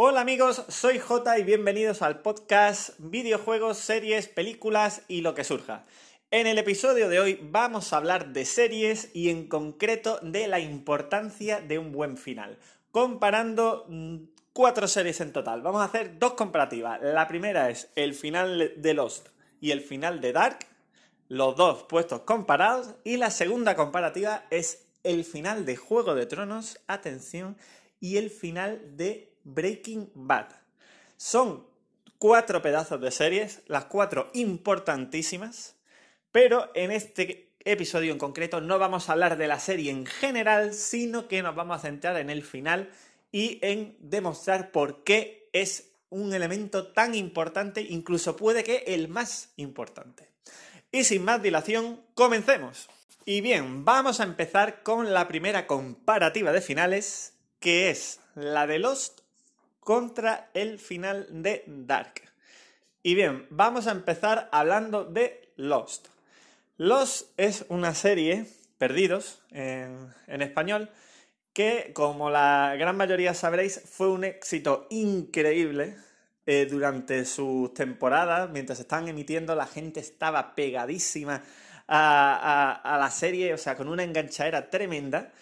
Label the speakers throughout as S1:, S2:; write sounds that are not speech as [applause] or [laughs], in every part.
S1: Hola amigos, soy J y bienvenidos al podcast Videojuegos, series, películas y lo que surja. En el episodio de hoy vamos a hablar de series y en concreto de la importancia de un buen final, comparando mm, cuatro series en total. Vamos a hacer dos comparativas. La primera es el final de Lost y el final de Dark, los dos puestos comparados, y la segunda comparativa es el final de Juego de Tronos, atención, y el final de Breaking Bad. Son cuatro pedazos de series, las cuatro importantísimas, pero en este episodio en concreto no vamos a hablar de la serie en general, sino que nos vamos a centrar en el final y en demostrar por qué es un elemento tan importante, incluso puede que el más importante. Y sin más dilación, comencemos. Y bien, vamos a empezar con la primera comparativa de finales, que es la de Lost contra el final de Dark. Y bien, vamos a empezar hablando de Lost. Lost es una serie, Perdidos en, español, que como la gran mayoría sabréis fue un éxito increíble eh, durante sus temporadas, mientras estaban emitiendo la gente estaba pegadísima a, a, la serie, o sea, con una enganchadera tremenda.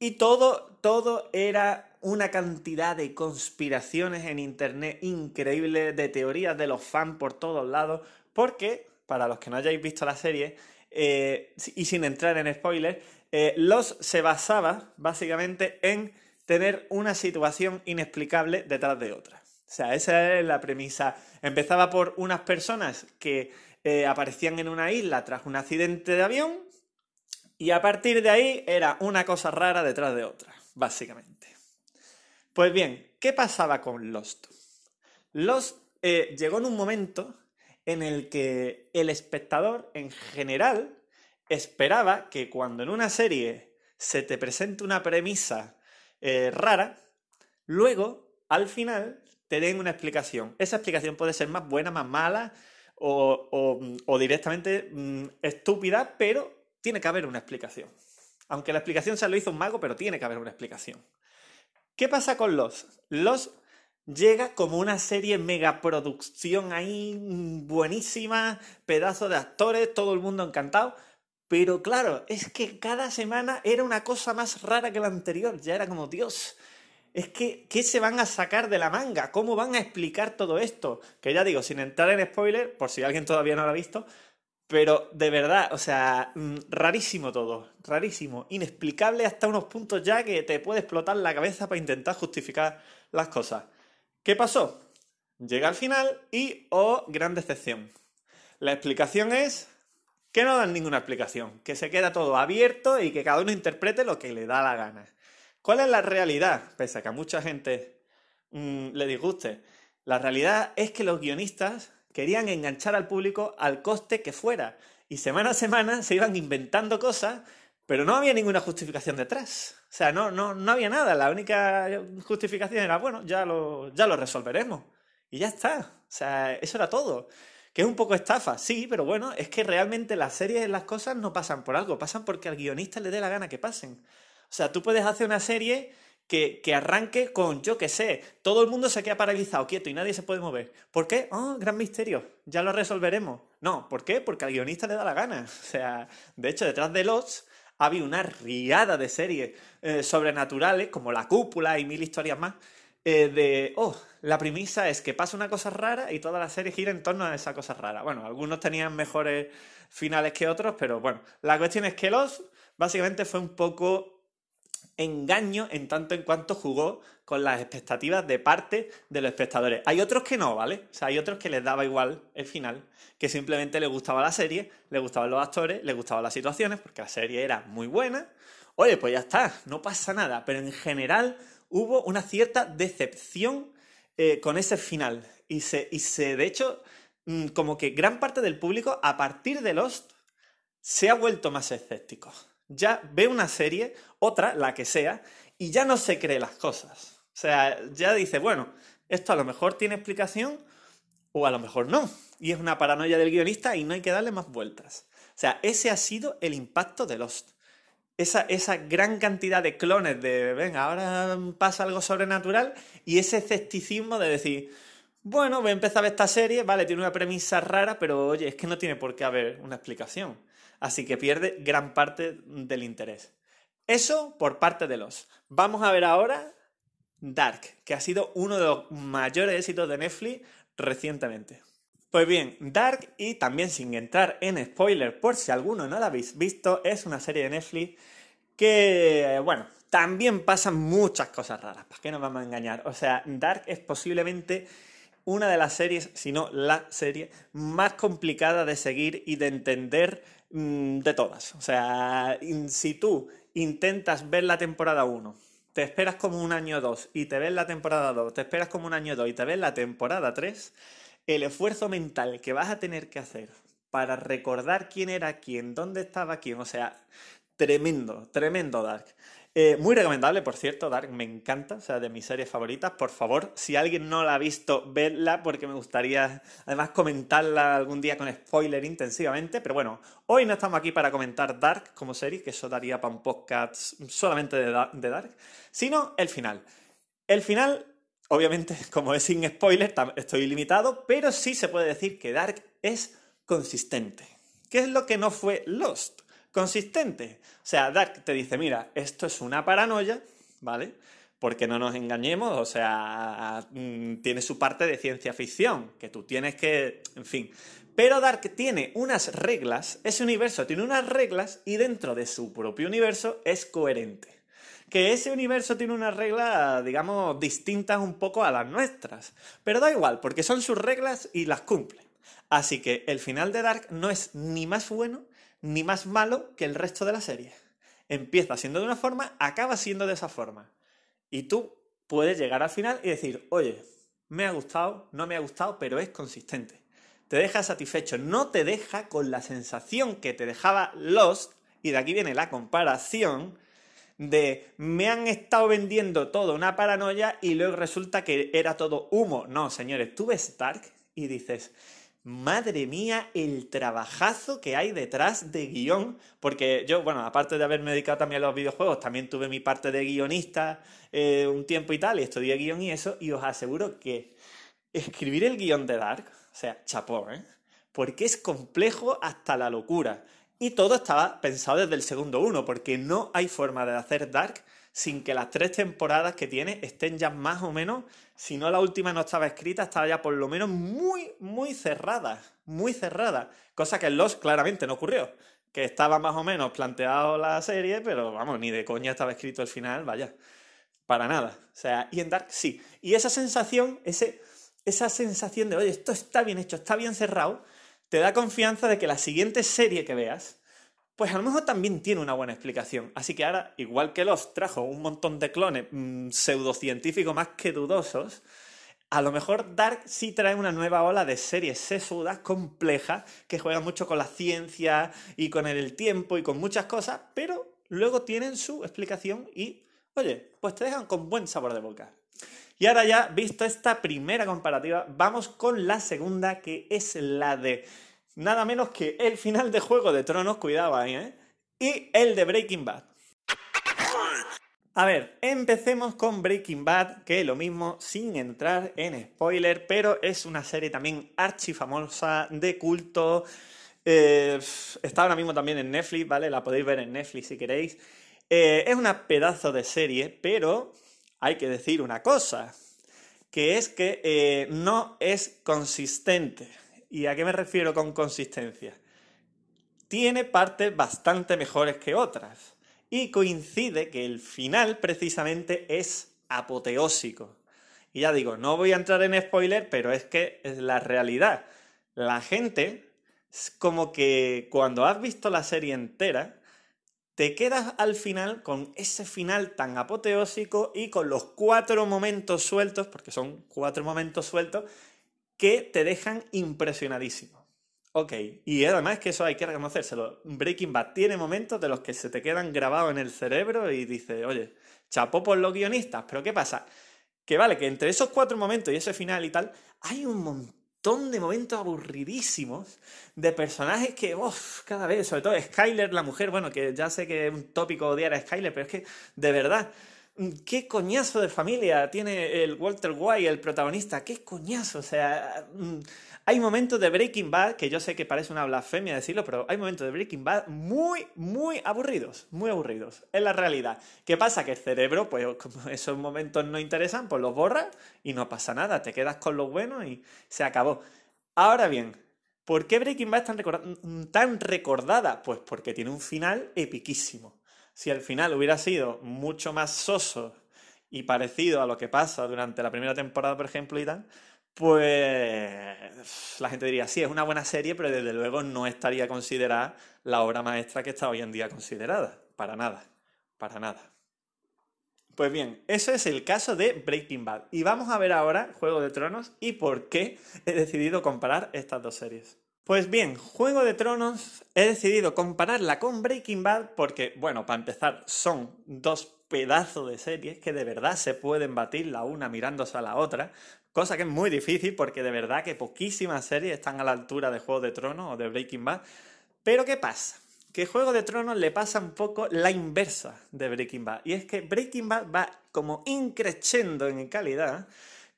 S1: Y todo, todo era una cantidad de conspiraciones en internet increíble, de teorías de los fans por todos lados, porque, para los que no hayáis visto la serie, eh, y sin entrar en spoilers, eh, Los se basaba básicamente en tener una situación inexplicable detrás de otra. O sea, esa es la premisa. Empezaba por unas personas que eh, aparecían en una isla tras un accidente de avión y a partir de ahí era una cosa rara detrás de otra, básicamente. Pues bien, ¿qué pasaba con Lost? Lost eh, llegó en un momento en el que el espectador en general esperaba que cuando en una serie se te presente una premisa eh, rara, luego, al final, te den una explicación. Esa explicación puede ser más buena, más mala o, directamente mm, estúpida, pero tiene que haber una explicación. Aunque la explicación se lo hizo un mago, pero tiene que haber una explicación. ¿Qué pasa con Los? Los llega como una serie megaproducción ahí mm, buenísima, pedazo de actores, todo el mundo encantado. Pero claro, es que cada semana era una cosa más rara que la anterior. Ya era como, Dios, es que, ¿qué se van a sacar de la manga? ¿Cómo van a explicar todo esto? Que ya digo, sin entrar en spoiler, por si alguien todavía no lo ha visto, pero de verdad, o sea, mm, rarísimo todo, rarísimo, inexplicable hasta unos puntos ya que te puede explotar la cabeza para intentar justificar las cosas. ¿Qué pasó? Llega al final y, oh, gran decepción. La explicación es que no dan ninguna explicación, que se queda todo abierto y que cada uno interprete lo que le da la gana. ¿Cuál es la realidad? Pese a que a mucha gente mm, le disguste, la realidad es que los guionistas querían enganchar al público al coste que fuera. Y semana a semana se iban inventando cosas, pero no había ninguna justificación detrás. O sea, no, no, no había nada. La única justificación era, bueno, ya lo, ya lo resolveremos. Y ya está. O sea, eso era todo. Que es un poco estafa, sí, pero bueno, es que realmente las series las cosas no pasan por algo, pasan porque al guionista le dé la gana que pasen. O sea, tú puedes hacer una serie que, arranque con, yo qué sé, todo el mundo se queda paralizado, quieto y nadie se puede mover. ¿Por qué? Oh, gran misterio, ya lo resolveremos. No, ¿por qué? Porque al guionista le da la gana. [laughs] O sea, de hecho, detrás de los había una riada de series eh, sobrenaturales, como La Cúpula y mil historias más, eh, de, oh, la premisa es que pasa una cosa rara y toda la serie gira en torno a esa cosa rara. Bueno, algunos tenían mejores finales que otros, pero bueno, la cuestión es que los básicamente fue un poco engaño en tanto en cuanto jugó con las expectativas de parte de los espectadores. Hay otros que no, ¿vale? O sea, hay otros que les daba igual el final, que simplemente les gustaba la serie, les gustaban los actores, les gustaban las situaciones, porque la serie era muy buena. Oye, pues ya está, no pasa nada, pero en general hubo una cierta decepción eh, con ese final. Y se, y se, de hecho, mm, como que gran parte del público, a partir de Lost, se ha vuelto más escéptico ya ve una serie, otra, la que sea, y ya no se cree las cosas. O sea, ya dice, bueno, esto a lo mejor tiene explicación o a lo mejor no. Y es una paranoia del guionista y no hay que darle más vueltas. O sea, ese ha sido el impacto de Lost. esa, esa gran cantidad de clones de, venga, ahora pasa algo sobrenatural y ese escepticismo de decir, bueno, voy a empezar a ver esta serie, vale, tiene una premisa rara, pero oye, es que no tiene por qué haber una explicación. Así que pierde gran parte del interés. Eso por parte de los. Vamos a ver ahora Dark, que ha sido uno de los mayores éxitos de Netflix recientemente. Pues bien, Dark, y también sin entrar en spoiler, por si alguno no la habéis visto, es una serie de Netflix que, bueno, también pasan muchas cosas raras, ¿para qué nos vamos a engañar? O sea, Dark es posiblemente una de las series, si no la serie, más complicada de seguir y de entender mm, de todas. O sea, si tú intentas ver la temporada 1, te esperas como un año 2 y te ves la temporada 2, te esperas como un año 2 y te ves la temporada 3, el esfuerzo mental que vas a tener que hacer para recordar quién era quién, dónde estaba quién, o sea, tremendo, tremendo Dark. Eh, muy recomendable, por cierto, Dark me encanta, o sea, de mis series favoritas. Por favor, si alguien no la ha visto, vedla porque me gustaría además comentarla algún día con spoiler intensivamente. Pero bueno, hoy no estamos aquí para comentar Dark como serie, que eso daría para un podcast solamente de, de Dark, sino el final. El final Obviamente, [laughs] como es sin spoiler, estoy limitado, pero sí se puede decir que Dark es consistente. ¿Qué es lo que no fue Lost? Consistente. O sea, Dark te dice, mira, esto es una paranoia, ¿vale? Porque no nos engañemos, o sea, mm, tiene su parte de ciencia ficción, que tú tienes que, en fin. Pero Dark tiene unas reglas, ese universo tiene unas reglas y dentro de su propio universo es coherente que ese universo tiene unas reglas, digamos, distintas un poco a las nuestras. Pero da igual, porque son sus reglas y las cumple. Así que el final de Dark no es ni más bueno ni más malo que el resto de la serie. Empieza siendo de una forma, acaba siendo de esa forma. Y tú puedes llegar al final y decir, oye, me ha gustado, no me ha gustado, pero es consistente. Te deja satisfecho, no te deja con la sensación que te dejaba Lost, y de aquí viene la comparación, de me han estado vendiendo todo una paranoia y luego resulta que era todo humo. No, señores, tú ves Dark y dices, madre mía, el trabajazo que hay detrás de guion, porque yo, bueno, aparte de haberme dedicado también a los videojuegos, también tuve mi parte de guionista eh, un tiempo y tal, y estudié guion y eso, y os aseguro que escribir el guion de Dark, o sea, chapó, ¿eh? Porque es complejo hasta la locura. Y todo estaba pensado desde el segundo uno, porque no hay forma de hacer Dark sin que las tres temporadas que tiene estén ya más o menos, si no la última no estaba escrita, estaba ya por lo menos muy, muy cerrada, muy cerrada. Cosa que en Lost claramente no ocurrió, que estaba más o menos planteado la serie, pero vamos, ni de coña estaba escrito el final, vaya, para nada. O sea, y en Dark sí. Y esa sensación, ese, esa sensación de, oye, esto está bien hecho, está bien cerrado, te da confianza de que la siguiente serie que veas, pues a lo mejor también tiene una buena explicación. Así que ahora, igual que los trajo un montón de clones mm, pseudocientíficos más que dudosos, a lo mejor Dark sí trae una nueva ola de series sesudas, complejas, que juegan mucho con la ciencia y con el tiempo y con muchas cosas, pero luego tienen su explicación y, oye, pues te dejan con buen sabor de boca. Y ahora ya, visto esta primera comparativa, vamos con la segunda, que es la de nada menos que el final de Juego de Tronos, cuidado ahí, ¿eh? Y el de Breaking Bad. A ver, empecemos con Breaking Bad, que lo mismo sin entrar en spoiler, pero es una serie también archifamosa, de culto. Eh, está ahora mismo también en Netflix, ¿vale? La podéis ver en Netflix si queréis. Eh, es una pedazo de serie, pero hay que decir una cosa, que es que eh, no es consistente. ¿Y a qué me refiero con consistencia? Tiene partes bastante mejores que otras. Y coincide que el final precisamente es apoteósico. Y ya digo, no voy a entrar en spoiler, pero es que es la realidad. La gente, como que cuando has visto la serie entera, te quedas al final con ese final tan apoteósico y con los cuatro momentos sueltos, porque son cuatro momentos sueltos, que te dejan impresionadísimo. Ok, y además que eso hay que reconocérselo. Breaking Bad tiene momentos de los que se te quedan grabados en el cerebro y dices, oye, chapó por los guionistas, pero ¿qué pasa? Que vale, que entre esos cuatro momentos y ese final y tal, hay un montón de momentos aburridísimos de personajes que, uff, cada vez, sobre todo Skyler, la mujer, bueno, que ya sé que es un tópico odiar a Skyler, pero es que, de verdad, qué coñazo de familia tiene el Walter White, el protagonista, qué coñazo, o sea, mm, hay momentos de Breaking Bad, que yo sé que parece una blasfemia decirlo, pero hay momentos de Breaking Bad muy, muy aburridos, muy aburridos, es la realidad. ¿Qué pasa? Que el cerebro, pues como esos momentos no interesan, pues los borra y no pasa nada, te quedas con lo bueno y se acabó. Ahora bien, ¿por qué Breaking Bad es tan, tan recordada? Pues porque tiene un final epiquísimo si el final hubiera sido mucho más soso y parecido a lo que pasa durante la primera temporada, por ejemplo, y tal, pues la gente diría, sí, es una buena serie, pero desde luego no estaría considerada la obra maestra que está hoy en día considerada. Para nada, para nada. Pues bien, eso es el caso de Breaking Bad. Y vamos a ver ahora Juego de Tronos y por qué he decidido comparar estas dos series. Pues bien, Juego de Tronos he decidido compararla con Breaking Bad porque, bueno, para empezar, son dos pedazos de series que de verdad se pueden batir la una mirándose a la otra, cosa que es muy difícil porque de verdad que poquísimas series están a la altura de Juego de Tronos o de Breaking Bad. Pero ¿qué pasa? Que Juego de Tronos le pasa un poco la inversa de Breaking Bad. Y es que Breaking Bad va como increciendo en calidad,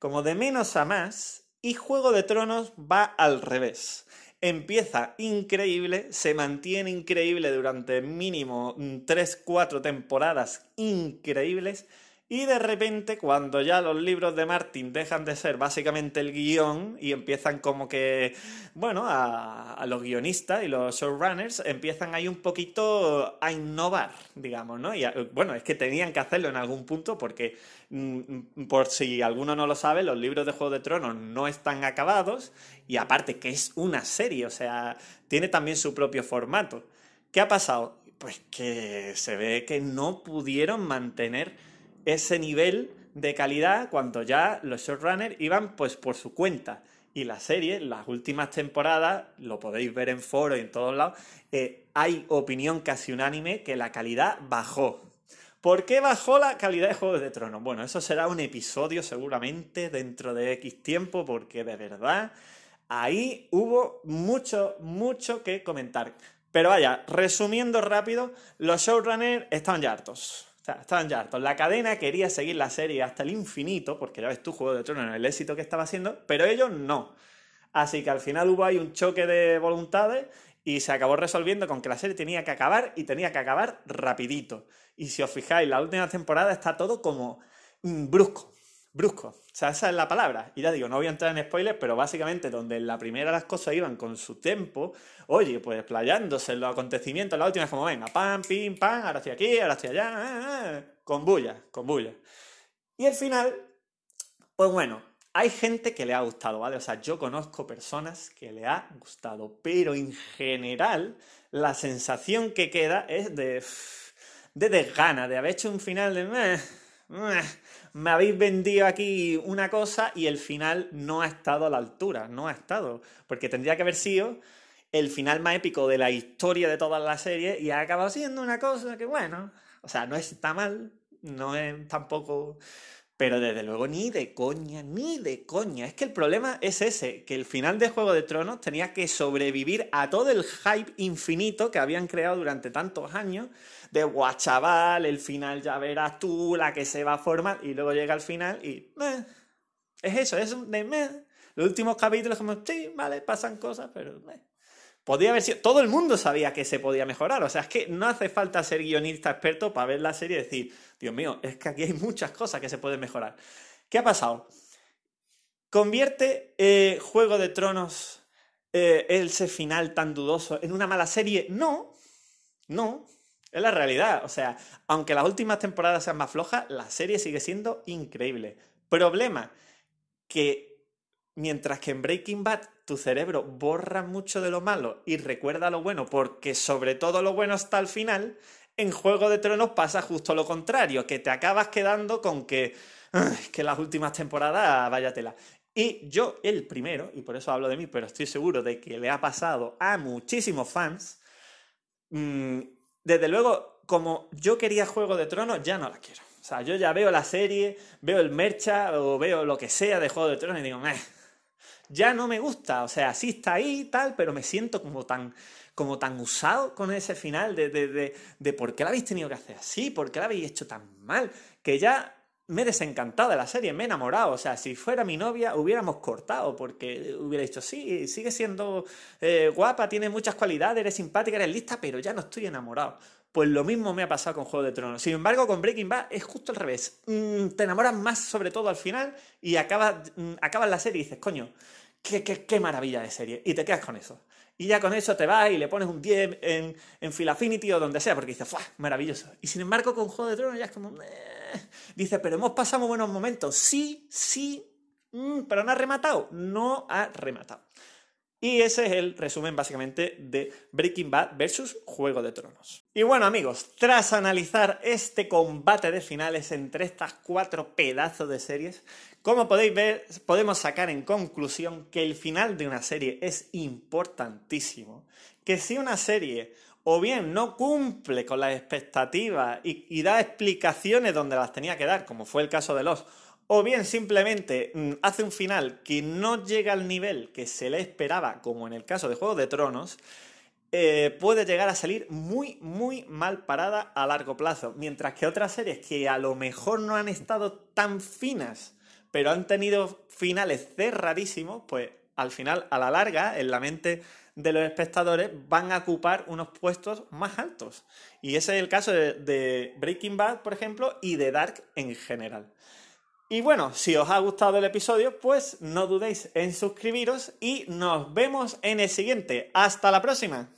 S1: como de menos a más, y Juego de Tronos va al revés empieza increíble, se mantiene increíble durante mínimo 3-4 temporadas increíbles y de repente, cuando ya los libros de Martin dejan de ser básicamente el guion y empiezan como que, bueno, a, los guionistas y los showrunners empiezan ahí un poquito a innovar, digamos, ¿no? Y bueno, es que tenían que hacerlo en algún punto porque, mm, por si alguno no lo sabe, los libros de Juego de Tronos no están acabados y aparte que es una serie, o sea, tiene también su propio formato. ¿Qué ha pasado? Pues que se ve que no pudieron mantener ese nivel de calidad cuando ya los showrunners iban pues por su cuenta. Y la serie, las últimas temporadas, lo podéis ver en foro y en todos lados, eh, hay opinión casi unánime que la calidad bajó. ¿Por qué bajó la calidad de Juegos de Tronos? Bueno, eso será un episodio seguramente dentro de X tiempo, porque de verdad ahí hubo mucho, mucho que comentar. Pero vaya, resumiendo rápido, los showrunners estaban ya hartos estaban ya hartos. La cadena quería seguir la serie hasta el infinito, porque ya ves tú, Juego de Tronos, el éxito que estaba haciendo, pero ellos no. Así que al final hubo ahí un choque de voluntades y se acabó resolviendo con que la serie tenía que acabar y tenía que acabar rapidito. Y si os fijáis, la última temporada está todo como mm, brusco brusco. O sea, esa es la palabra. Y ya digo, no voy a entrar en spoilers, pero básicamente donde en la primera las cosas iban con su tiempo, oye, pues playándose en los acontecimientos, la última es como, venga, pam, pim, pam, ahora estoy aquí, ahora estoy allá, eh, eh, con bulla, con bulla. Y al final, pues bueno, hay gente que le ha gustado, ¿vale? O sea, yo conozco personas que le ha gustado, pero en general la sensación que queda es de, de desgana, de haber hecho un final de... me habéis vendido aquí una cosa y el final no ha estado a la altura, no ha estado, porque tendría que haber sido el final más épico de la historia de toda la serie y ha acabado siendo una cosa que, bueno, o sea, no está mal, no es tampoco... Pero desde luego ni de coña, ni de coña. Es que el problema es ese, que el final de Juego de Tronos tenía que sobrevivir a todo el hype infinito que habían creado durante tantos años de guachaval, el final ya verás tú, la que se va a formar, y luego llega el final y... es eso, es de... Meh. Los últimos capítulos como, sí, vale, pasan cosas, pero... Podría haber sido... Todo el mundo sabía que se podía mejorar, o sea, es que no hace falta ser guionista experto para ver la serie y decir, Dios mío, es que aquí hay muchas cosas que se pueden mejorar. ¿Qué ha pasado? ¿Convierte eh, Juego de Tronos eh, ese final tan dudoso en una mala serie? No, no, es la realidad. O sea, aunque las últimas temporadas sean más flojas, la serie sigue siendo increíble. Problema, que mientras que en Breaking Bad tu cerebro borra mucho de lo malo y recuerda lo bueno, porque sobre todo lo bueno está al final, en Juego de Tronos pasa justo lo contrario, que te acabas quedando con que, que las últimas temporadas vaya tela. Y yo, el primero, y por eso hablo de mí, pero estoy seguro de que le ha pasado a muchísimos fans, mmm, desde luego, como yo quería Juego de Tronos, ya no la quiero. O sea, yo ya veo la serie, veo el mercha o veo lo que sea de Juego de Tronos y digo, ya no me gusta. O sea, sí está ahí y tal, pero me siento como tan, como tan usado con ese final de, de, de, de por qué la habéis tenido que hacer así, por qué la habéis hecho tan mal, que ya me he desencantado de la serie, me he enamorado. O sea, si fuera mi novia, hubiéramos cortado, porque hubiera dicho, sí, sigue siendo eh, guapa, tiene muchas cualidades, eres simpática, eres lista, pero ya no estoy enamorado. Pues lo mismo me ha pasado con Juego de Tronos. Sin embargo, con Breaking Bad es justo al revés. Mm, te enamoras más, sobre todo al final, y acabas, mm, la serie y dices, coño, qué, qué, qué maravilla de serie. Y te quedas con eso. Y ya con eso te vas y le pones un 10 en, en Phil Affinity o donde sea, porque dices, ¡fuah! Maravilloso. Y sin embargo, con Juego de Tronos ya es como. Eh". Dice, pero hemos pasado buenos momentos. Sí, sí, mm, pero no ha rematado. No ha rematado. Y ese es el resumen básicamente de Breaking Bad versus Juego de Tronos. Y bueno amigos, tras analizar este combate de finales entre estas cuatro pedazos de series, como podéis ver, podemos sacar en conclusión que el final de una serie es importantísimo. Que si una serie o bien no cumple con las expectativas y, y da explicaciones donde las tenía que dar, como fue el caso de los o bien simplemente mm, hace un final que no llega al nivel que se le esperaba, como en el caso de Juego de Tronos, eh, puede llegar a salir muy, muy mal parada a largo plazo. Mientras que otras series que a lo mejor no han estado tan finas, pero han tenido finales cerradísimos, pues al final, a la larga, en la mente de los espectadores, van a ocupar unos puestos más altos. Y ese es el caso de, de Breaking Bad, por ejemplo, y de Dark en general. Y bueno, si os ha gustado el episodio, pues no dudéis en suscribiros y nos vemos en el siguiente. Hasta la próxima.